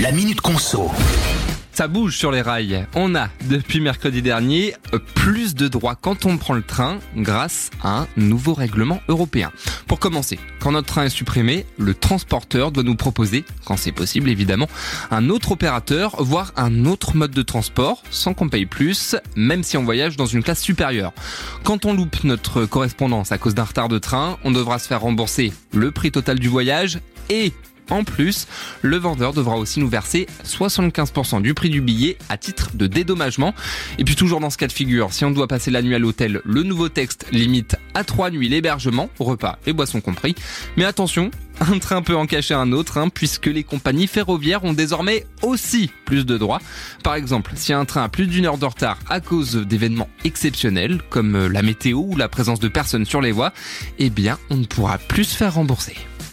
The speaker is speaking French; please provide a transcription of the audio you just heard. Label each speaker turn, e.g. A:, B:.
A: La Minute Conso.
B: Ça bouge sur les rails. On a, depuis mercredi dernier, plus de droits quand on prend le train grâce à un nouveau règlement européen. Pour commencer, quand notre train est supprimé, le transporteur doit nous proposer, quand c'est possible évidemment, un autre opérateur, voire un autre mode de transport, sans qu'on paye plus, même si on voyage dans une classe supérieure. Quand on loupe notre correspondance à cause d'un retard de train, on devra se faire rembourser le prix total du voyage et en plus, le vendeur devra aussi nous verser 75% du prix du billet à titre de dédommagement. Et puis toujours dans ce cas de figure, si on doit passer la nuit à l'hôtel, le nouveau texte limite à 3 nuits l'hébergement, repas et boissons compris. Mais attention, un train peut en cacher un autre, hein, puisque les compagnies ferroviaires ont désormais aussi plus de droits. Par exemple, si un train a plus d'une heure de retard à cause d'événements exceptionnels, comme la météo ou la présence de personnes sur les voies, eh bien, on ne pourra plus se faire rembourser.